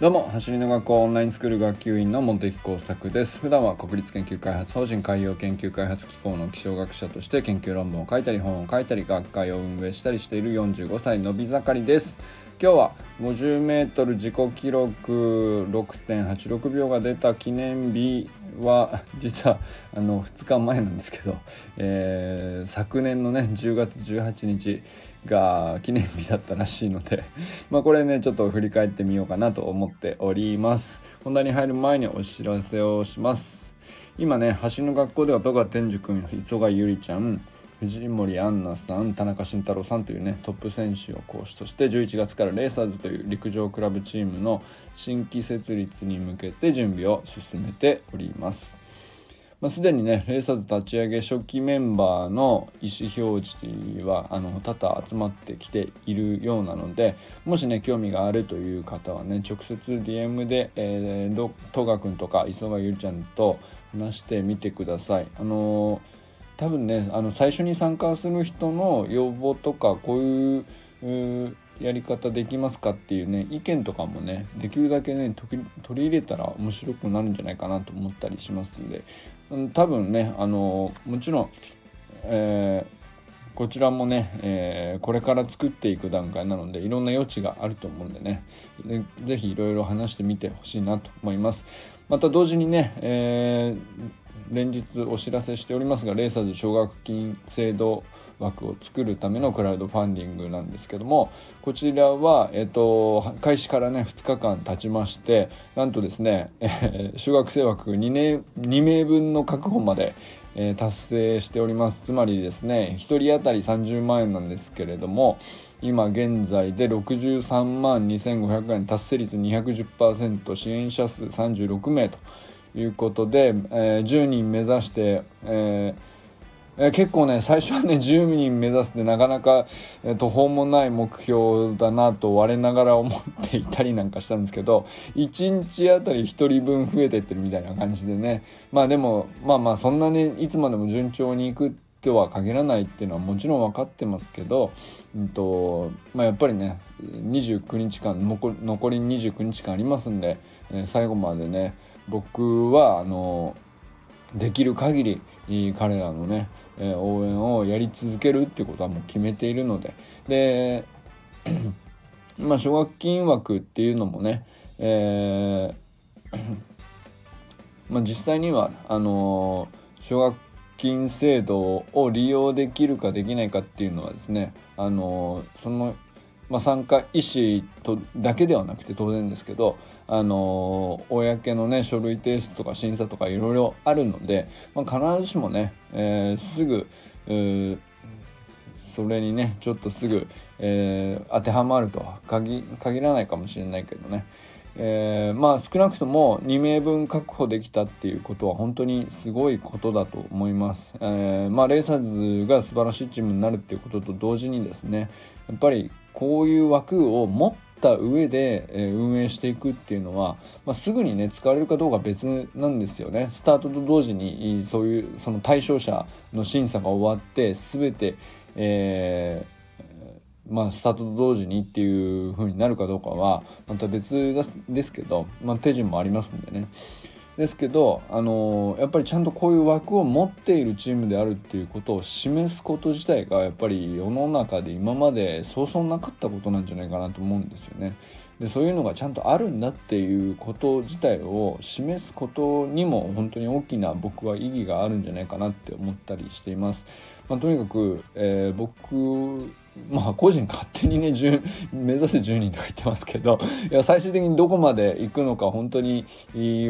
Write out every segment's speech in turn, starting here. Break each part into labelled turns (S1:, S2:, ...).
S1: どうも走りの学校オンラインスクール学級委員の茂木耕作です。普段は国立研究開発法人海洋研究開発機構の気象学者として研究論文を書いたり本を書いたり学会を運営したりしている45歳のび盛りです。今日は 50m 自己記録6.86秒が出た記念日は実はあの2日前なんですけど、えー、昨年のね10月18日が記念日だったらしいので まあこれねちょっと振り返ってみようかなと思っております。本題に入る前にお知らせをします。今ね橋の学校では戸川天寿君磯貝ゆりちゃん藤森杏奈さん田中慎太郎さんというねトップ選手を講師として11月からレーサーズという陸上クラブチームの新規設立に向けて準備を進めております。まあ、すでにねレーサーズ立ち上げ初期メンバーの意思表示はあの多々集まってきているようなのでもしね興味があるという方はね直接 DM で、えー、戸川君とか磯貝ゆりちゃんと話してみてください。あのー、多分ねあの最初に参加する人の要望とかこういうやり方できますかっていうね意見とかもねできるだけね取り入れたら面白くなるんじゃないかなと思ったりしますので。多分ねあのもちろん、えー、こちらもね、えー、これから作っていく段階なのでいろんな余地があると思うんでね。でぜひいろいろ話してみてほしいなと思います。また同時にね、えー、連日お知らせしておりますがレーサーズ奨学金制度枠を作るためのクラウドファンディングなんですけどもこちらは、えっと、開始からね2日間経ちましてなんとですね、えー、小学生枠 2, 年2名分の確保まで、えー、達成しております。つまりですね1人当たり30万円なんですけれども今現在で63万2500円達成率210%支援者数36名ということで、えー、10人目指して、えーえ結構ね最初はね10人目指すってなかなか、えー、途方もない目標だなと我ながら思っていたりなんかしたんですけど1日あたり1人分増えてってるみたいな感じでね。まあでもまあまあそんなにいつまでも順調にいくとは限らないっていうのはもちろん分かってますけど、うんとまあ、やっぱりね29日間残り29日間ありますんで、えー、最後までね僕はあのできる限り彼らのね、え応援をやり続けるっていうことはもう決めているので。で まあ奨学金枠っていうのもね、えー まあ、実際にはあの奨学金制度を利用できるかできないかっていうのはですねあのそのまあ、参加意思とだけではなくて当然ですけど、あの公のね書類提出とか審査とかいろいろあるので、まあ、必ずしもね、えー、すぐそれにねちょっとすぐ、えー、当てはまるとは限らないかもしれないけどね、えー、まあ少なくとも2名分確保できたっていうことは本当にすごいことだと思います。えー、まあレーサーズが素晴らしいチームになるっていうことと同時にですねやっぱりこういう枠を持った上で、え運営していくっていうのは、まあ、すぐにね使われるかどうか別なんですよねスタートと同時にそういうその対象者の審査が終わって全て、えー、まあ、スタートと同時にっていう風になるかどうかはまた別ですけど、まあ、手順もありますんでね。ですけど、あのやっぱりちゃんとこういう枠を持っているチームであるっていうことを示すこと自体がやっぱり世の中で今までそうそうなかったことなんじゃないかなと思うんですよね。でそういうのがちゃんとあるんだっていうこと自体を示すことにも本当に大きな僕は意義があるんじゃないかなって思ったりしています。まあ、とにかく、えー、僕まあ個人勝手にね目指せ10人とか言ってますけどいや最終的にどこまで行くのか本当に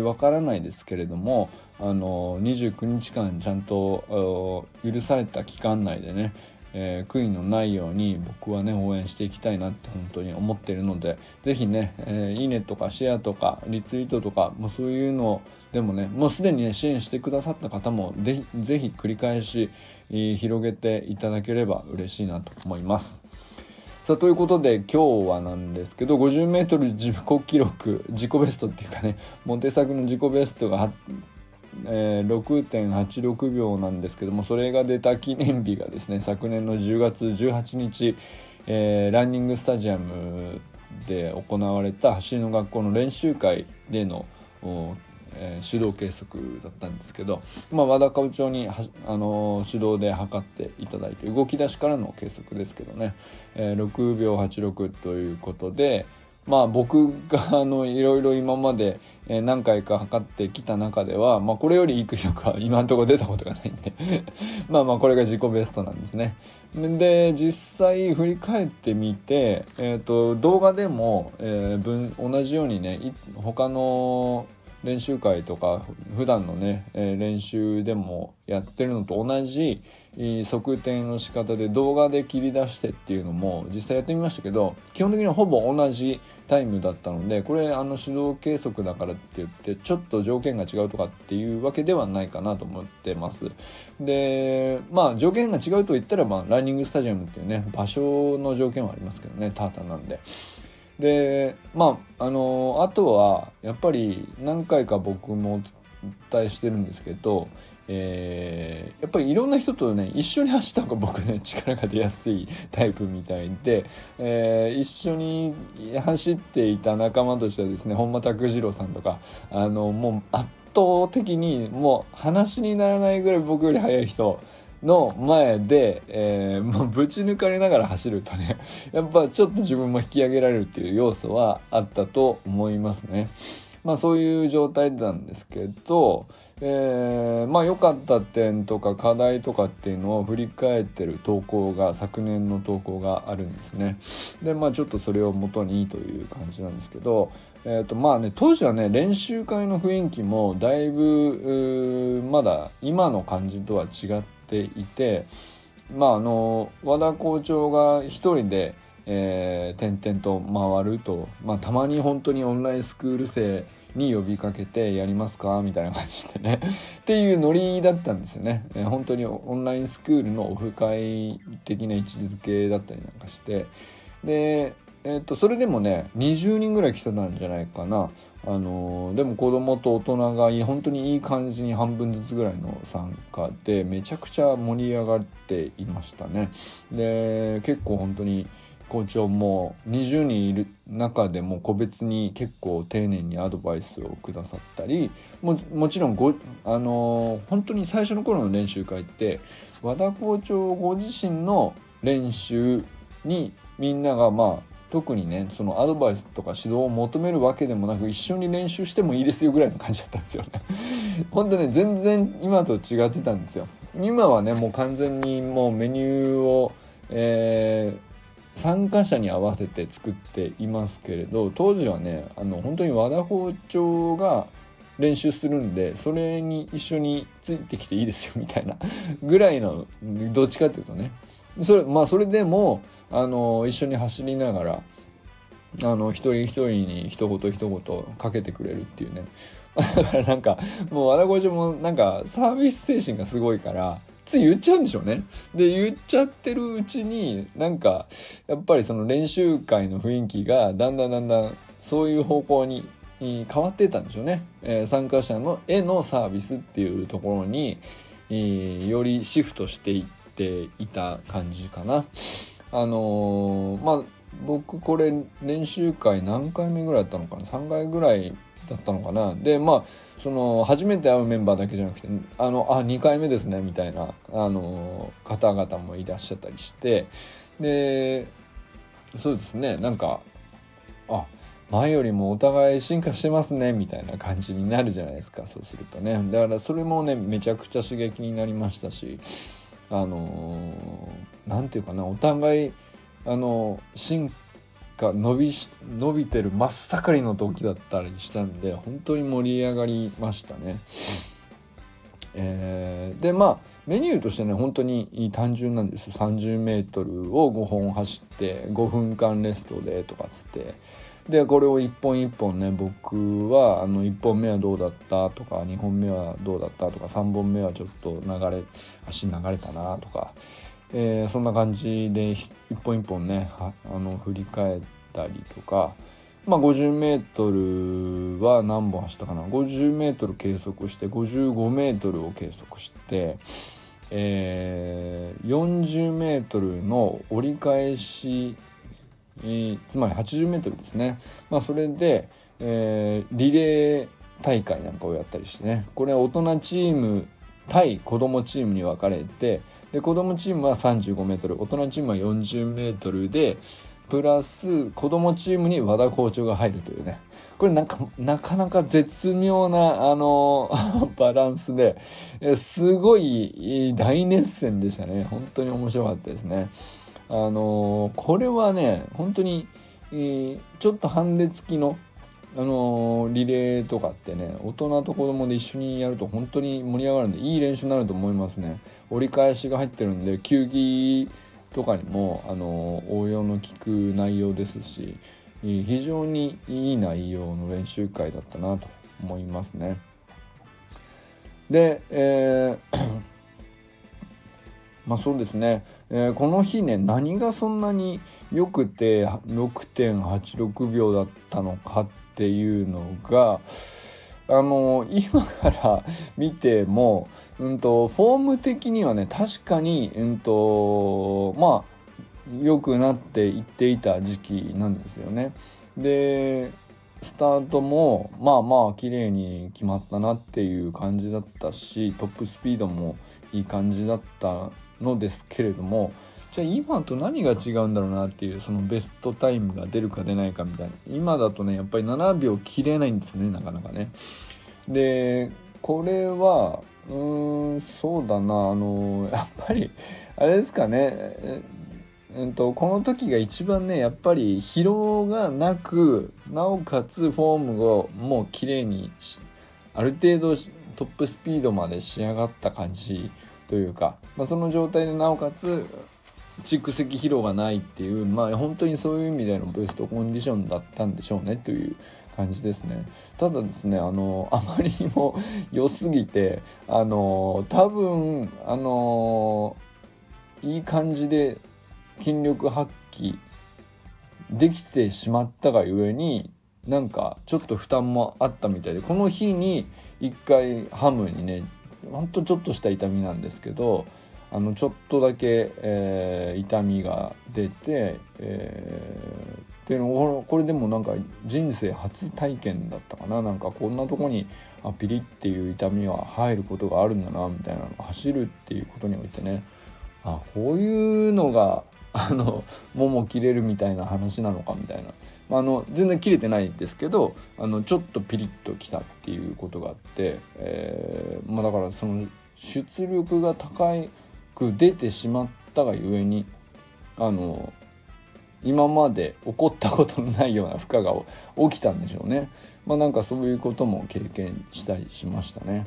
S1: わからないですけれどもあの29日間ちゃんと許された期間内でねえー、悔いのないように僕はね応援していきたいなって本当に思ってるので是非ね、えー、いいねとかシェアとかリツイートとかもうそういうのでもねもうすでにね支援してくださった方もぜひぜひ繰り返し、広げていただければ嬉しいなと思います。さあということで今日はなんですけど 50m 自己記録自己ベストっていうかねモテ作の自己ベストが、えー、6.86秒なんですけどもそれが出た記念日がですね昨年の10月18日、えー、ランニングスタジアムで行われた走りの学校の練習会でのえー、手動計測だったんですけど、まあ、和田会長にはあのー、手動で測っていただいて動き出しからの計測ですけどね、えー、6秒86ということで、まあ僕があのいろいろ今まで何回か測ってきた中では、まあ、これよりいい記録は今のとこ出たことがないんで まあまあこれが自己ベストなんですね。で実際振り返ってみて、えーと、動画でも、えー、分同じようにね他の練習会とか普段のね、えー、練習でもやってるのと同じ測定の仕方で動画で切り出してっていうのも実際やってみましたけど基本的にはほぼ同じタイムだったのでこれあの手動計測だからって言ってちょっと条件が違うとかっていうわけではないかなと思ってます。でまあ条件が違うと言ったら、まあ、ランニングスタジアムっていうね場所の条件はありますけどねタータンなんで。でまああのあとはやっぱり何回か僕もお伝えしてるんですけどえー、やっぱりいろんな人とね一緒に走った方が僕ね 力が出やすいタイプみたいで、えー、一緒に走っていた仲間としてはですね本間拓次郎さんとかあのもう圧倒的にもう話にならないぐらい僕より速い人の前で、えー、もうぶち抜かれながら走るとね やっぱちょっと自分も引き上げられるっていう要素はあったと思いますね。まあそういう状態なんですけど、えー、まあ良かった点とか課題とかっていうのを振り返ってる投稿が昨年の投稿があるんですね。でまあちょっとそれを元にという感じなんですけど、えーとまあね、当時はね練習会の雰囲気もだいぶまだ今の感じとは違っていてまああの和田校長が一人でえー、点々と回ると、まあ、たまに本当にオンラインスクール生に呼びかけてやりますか？みたいな感じでね。っていうノリだったんですよね、えー、本当にオンラインスクールのオフ会的な位置づけだったりなんかして。で、えー、とそれでもね20人ぐらい来てたんじゃないかな。あのー、でも子供と大人が本当にいい感じに半分ずつぐらいの参加でめちゃくちゃ盛り上がっていましたね。で結構本当に校長も20人いる中でも個別に結構丁寧にアドバイスをくださったりももちろんご、あのー、本当に最初の頃の練習会って和田校長ご自身の練習にみんながまあ特にねそのアドバイスとか指導を求めるわけでもなく一緒に練習してもいいですよぐらいの感じだったんですよね。本当ね全然今と違ってたんですよ。今はねもう完全にもうメニューを、えー参加者に合わせて作っていますけれど当時はねあの本当に和田包丁が練習するんでそれに一緒についてきていいですよみたいなぐらいのどっちかっていうとね。それまあそれでもあの一緒に走りながらあの一人一人に一言一言かけてくれるっていうね。だからなんかもう和田校長もなんかサービス精神がすごいからつい言っちゃうんでしょうね。で言っちゃってるうちになんかやっぱりその練習会の雰囲気がだんだんだんだんそういう方向に変わってたんでしょうね。えー、参加者の絵のサービスっていうところに、えー、よりシフトしていっていた感じかな。あのー、まあ僕これ練習会何回目ぐらいだったのかな？3回ぐらいだったのかな？でまあその初めて会うメンバーだけじゃなくてあのあ2回目ですねみたいなあの方々もいらっしゃったりしてでそうですねなんかあ前よりもお互い進化してますねみたいな感じになるじゃないですかそうするとね。だからそれもねめちゃくちゃ刺激になりましたしあの何て言うかなお互いあの進が伸びし伸びてる真っ盛りの時だったりしたんで本当に盛り上がりましたね。えー、でまあメニューとしてね本当に単純なんですよ。30m を5本走って5分間レストでとかっつって。でこれを一本一本ね僕はあの1本目はどうだったとか2本目はどうだったとか3本目はちょっと流れ足流れたなとか。えー、そんな感じで一本一本ねあの振り返ったりとか、まあ、50m は何本走ったかな。50m 計測して 55m を計測して、えー、40m の折り返し、つまり 80m ですね、まあ、それで、えー、リレー大会なんかをやったりしてね。これは大人チーム対子供チームに分かれてで子供チームは 35m 大人チームは 40m でプラス子供チームに和田校長が入るというね。これなんかなかなか絶妙なあの バランスですごい大熱戦でしたね。本当に面白かったですね。あのこれはね本当に、え、ちょっとハンデ付きのあのリレーとかってね大人と子供で一緒にやると本当に盛り上がるんでいい練習になると思いますね。折り返しが入ってるんで球技とかにもあの応用の効く内容ですし非常にいい内容の練習会だったなと思いますね。で、えー まあそうですね、えー、この日ね何がそんなに良くて6.86秒だったのかっていうのがあの今から見ても、うんと、フォーム的にはね確かに、うんと、まあ良くなっていっていた時期なんですよね。でスタートもまあまあ綺麗に決まったなっていう感じだったしトップスピードもいい感じだったのですけれどもじゃあ今と何が違うんだろうなっていうそのベストタイムが出るか出ないかみたいな。今だとねやっぱり7秒切れないんですねなかなかね。でこれはうーんそうだな。あのやっぱりあれですかね。えっと、この時が一番ねやっぱり疲労がなくなおかつフォームをもう綺麗にある程度トップスピードまで仕上がった感じというか、まあ、その状態でなおかつ蓄積疲労がないっていうまあ本当にそういう意味でのベストコンディションだったんでしょうねという感じですね。ただですねあのあまりにも良すぎてあの多分あのいい感じで筋力発揮できてしまったがゆえになんかちょっと負担もあったみたいでこの日に一回ハムにねほんとちょっとした痛みなんですけどあのちょっとだけ、えー、痛みが出て、えー、っていうのこれでもなんか人生初体験だったかな。なんかこんなとこにあピリっていう痛みは入ることがあるんだなみたいな。走るっていうことにおいてね。あこういうのが あのもも切れるみたいな話なのかみたいな、あの全然切れてないですけどあのちょっとピリッときたっていうことがあって、えー、まあ、だからその出力が高いく出てしまったがゆえにあの今まで起こったことのないような負荷が起きたんでしょうね。まあなんかそういうことも経験したりしましたね。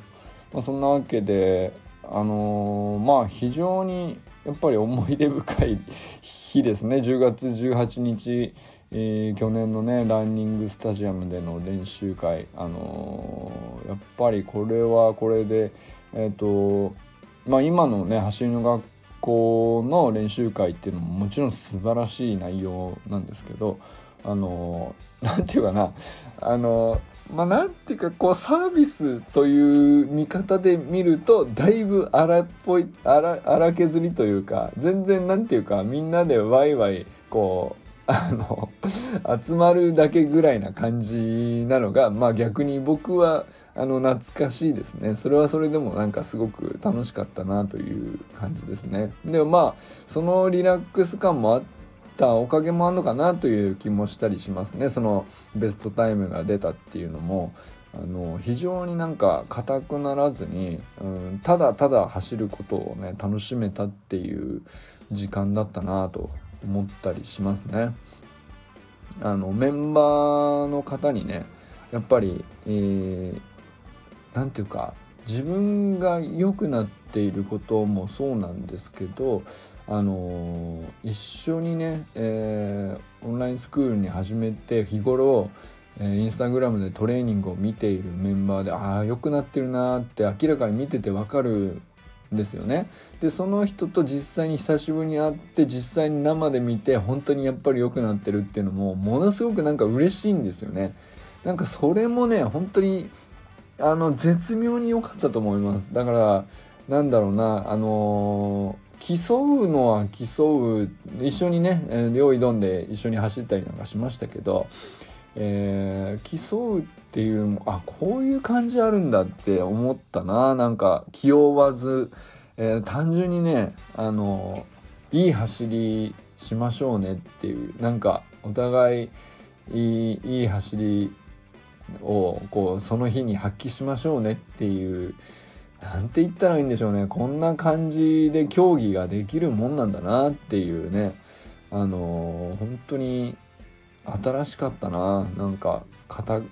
S1: まあ、そんなわけであのー、まあ非常にやっぱり思い出深い日ですね10月18日、えー、去年のねランニングスタジアムでの練習会あのー、やっぱりこれはこれでえっ、とまあ、今のね走りの学校の練習会っていうのももちろん素晴らしい内容なんですけどあの 何て言うかなあのまあなんていうかこうサービスという見方で見るとだいぶ荒っぽい荒荒削りというか全然なんていうかみんなでワイワイこうあの集まるだけぐらいな感じなのがまあ逆に僕はあの懐かしいですね。それはそれでもなんかすごく楽しかったなという感じですね。でもまあそのリラックス感もあったおかげもあるのかなという気もしたりしますね。そのベストタイムが出たっていうのも。あの非常になんか硬くならずに、うん、ただただ走ることをね楽しめたっていう時間だったなと思ったりしますね。あのメンバーの方にねやっぱり何、えー、て言うか自分が良くなっていることもそうなんですけどあの一緒にね、えー、オンラインスクールに始めて日頃、えー、インスタグラムでトレーニングを見ているメンバーでああ良くなってるなって明らかに見てて分かるですよね。でその人と実際に久しぶりに会って実際に生で見て本当にやっぱり良くなってるっていうのもものすごくなんか嬉しいんですよね。なんかそれもね本当にあの絶妙に良かったと思います。だからなんだろうなあのー、競うのは競う一緒にね用意どんで一緒に走ったりなんかしましたけど、えー、競うっていうあこういう感じあるんだって思ったな。なんか気負わず、えー、単純にねあのいい走りしましょうねっていうなんかお互いいいいい走りをこうその日に発揮しましょうねっていうなんて言ったらいいんでしょうね。こんな感じで競技ができるもんなんだなっていうね。あの本当に新しかったななんか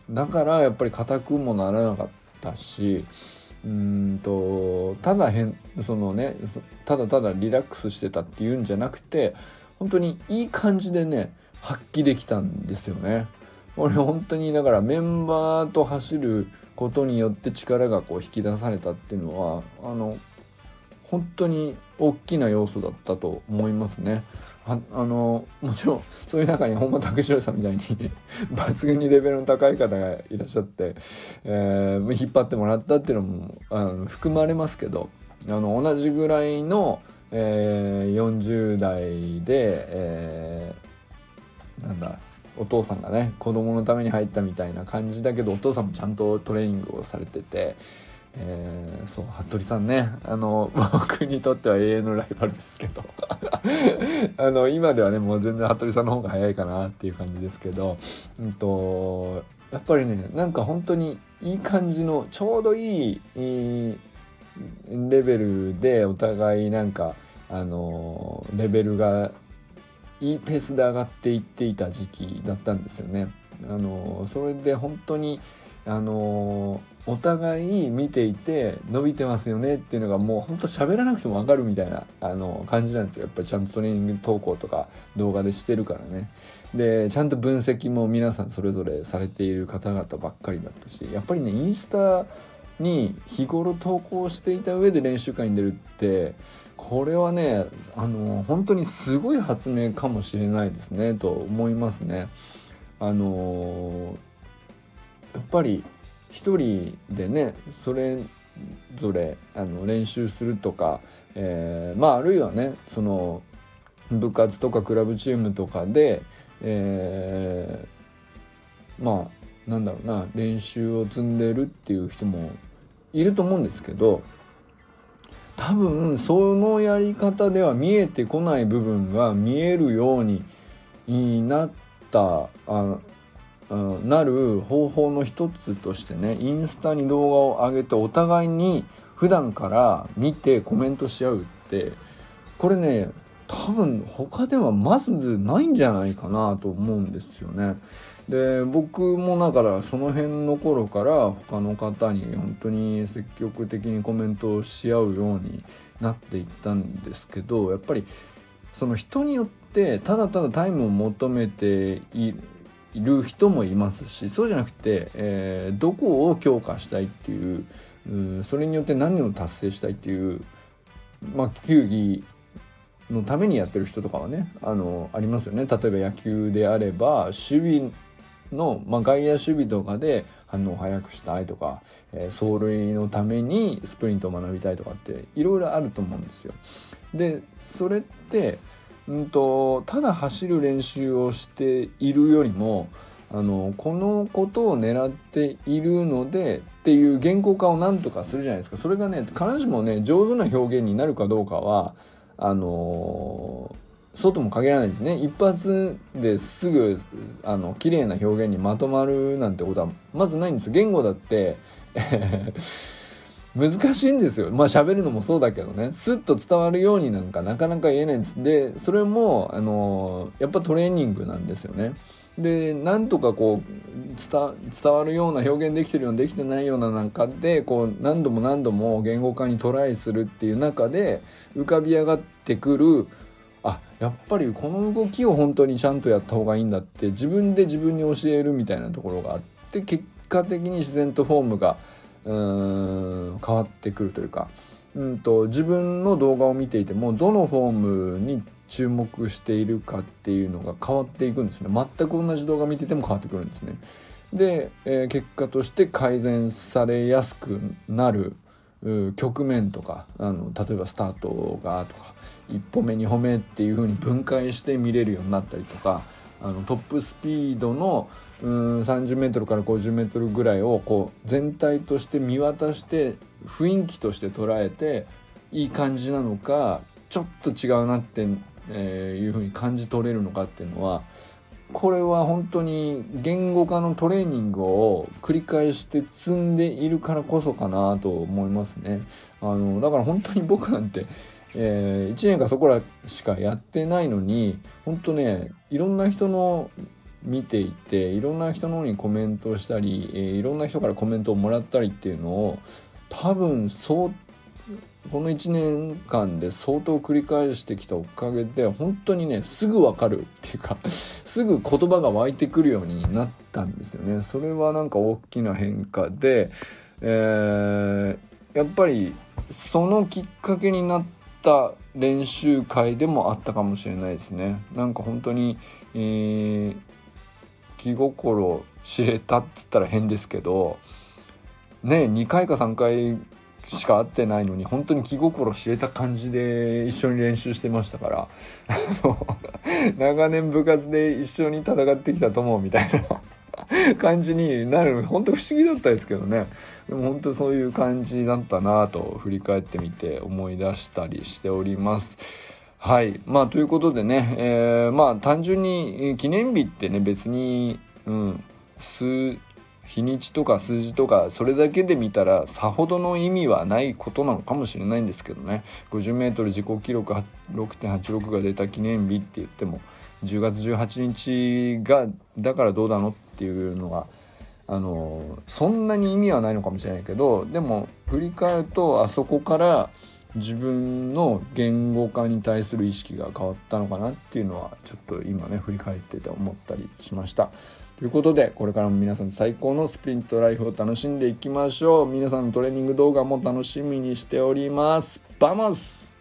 S1: だからやっぱり硬くもならなかったしうんとただ変そのねただただリラックスしてたっていうんじゃなくて本当にいい感じでね発揮できたんですよね。俺本当にだからメンバーと走ることによって力がこう引き出されたっていうのはあの本当に大きな要素だったと思いますね。あのもちろんそういう中に本間武史さんみたいに 抜群にレベルの高い方がいらっしゃって、えー、引っ張ってもらったっていうのもあの含まれますけどあの同じぐらいの、えー、40代で、えー、なんだお父さんがね子供のために入ったみたいな感じだけどお父さんもちゃんとトレーニングをされてて、えー、そう服部さんね。あの僕にとっては永遠のライバルですけど。あの今ではねもう全然服部さんの方が早いかなっていう感じですけど、うんと、やっぱりねなんか本当にいい感じのちょうどいいいいレベルでお互いなんかあのレベルがいいペースで上がっていっていた時期だったんですよね。あのそれで本当にあのお互い見ていて伸びてますよねっていうのがもうほんと喋らなくても分かるみたいなあの感じなんですよやっぱりちゃんとトレーニング投稿とか動画でしてるからねでちゃんと分析も皆さんそれぞれされている方々ばっかりだったしやっぱりねインスタに日頃投稿していた上で練習会に出るってこれはねあの本当にすごい発明かもしれないですねと思いますね。あのやっぱり一人でねそれぞれあの練習するとか、えー、まああるいはねその部活とかクラブチームとかで、えー、まあなんだろうな練習を積んでるっていう人もいると思うんですけど多分そのやり方では見えてこない部分が見えるようになったあなる方法の一つとしてねインスタに動画を上げてお互いに普段から見てコメントし合うってこれね多分他ではまずないんじゃないかなと思うんですよね。で僕もだからその辺の頃から他の方に本当に積極的にコメントをし合うようになっていったんですけどやっぱりその人によってただただタイムを求めている人もいますしそうじゃなくて、えー、どこを強化したいっていううそれによって何を達成したいっていう、まあ、球技のためにやってる人とかはねあのありますよね例えば野球であれば守備の、まあ、外野守備とかで反応を速くしたいとか、えー、走塁のためにスプリントを学びたいとかっていろいろあると思うんですよ。でそれって、うんと、ただ走る練習をしているよりもあのこのことを狙っているのでっていう言語化をなんとかするじゃないですか。それがね必ずしもね上手な表現になるかどうかはあのーそうとも限らないですね。一発ですぐあの綺麗な表現にまとまるなんてことはまずないんです。言語だって難しいんですよ。まあ喋るのもそうだけどね。スッと伝わるようになんかなかなか言えないんです。でそれもあのやっぱトレーニングなんですよね。でなんとかこう伝わるような表現できてるようなできてないようななんかでこう何度も何度も言語化にトライするっていう中で浮かび上がってくるあやっぱりこの動きを本当にちゃんとやった方がいいんだって自分で自分に教えるみたいなところがあって結果的に自然とフォームがうん変わってくるというか、うんと、自分の動画を見ていてもどのフォームに注目しているかっていうのが変わっていくんですね全く同じ動画見てても変わってくるんですね。で、えー、結果として改善されやすくなる局面とかあの例えばスタートがとか1歩目2歩目っていう風に分解して見れるようになったりとかあのトップスピードのうん 30m から 50m ぐらいをこう全体として見渡して雰囲気として捉えていい感じなのかちょっと違うなって、えー、いう風に感じ取れるのかっていうのはこれは本当に言語化のトレーニングを繰り返して積んでいるからこそかなと思いますね。あのだから本当に僕なんて、えー、1年かそこらしかやってないのに本当ねいろんな人の見ていていろんな人の方にコメントをしたり、いろんな人からコメントをもらったりっていうのを多分そうこの1年間で相当繰り返してきたおかげで本当にねすぐ分かるっていうか すぐ言葉が湧いてくるようになったんですよね。それはなんか大きな変化で、えー、やっぱりそのきっかけになった練習会でもあったかもしれないですね。なんか本当に、えー、気心知れたっつったら変ですけどね2回か3回しか会ってないのに本当に気心知れた感じで一緒に練習してましたから 長年部活で一緒に戦ってきた友みたいな 感じになる本当不思議だったですけどねでも本当そういう感じだったなと振り返ってみて思い出したりしております。はい。まあということでね、えー、まあ単純に記念日ってね別に、うん、数日にちとか数字とかそれだけで見たらさほどの意味はないことなのかもしれないんですけどね。50m 自己記録6.86が出た記念日って言っても10月18日がだからどうなのっていうのはあのそんなに意味はないのかもしれないけどでも振り返るとあそこから自分の言語化に対する意識が変わったのかなっていうのはちょっと今ね振り返ってて思ったりしました。ということでこれからも皆さん最高のスプリントライフを楽しんでいきましょう。皆さんのトレーニング動画も楽しみにしております。 Vamos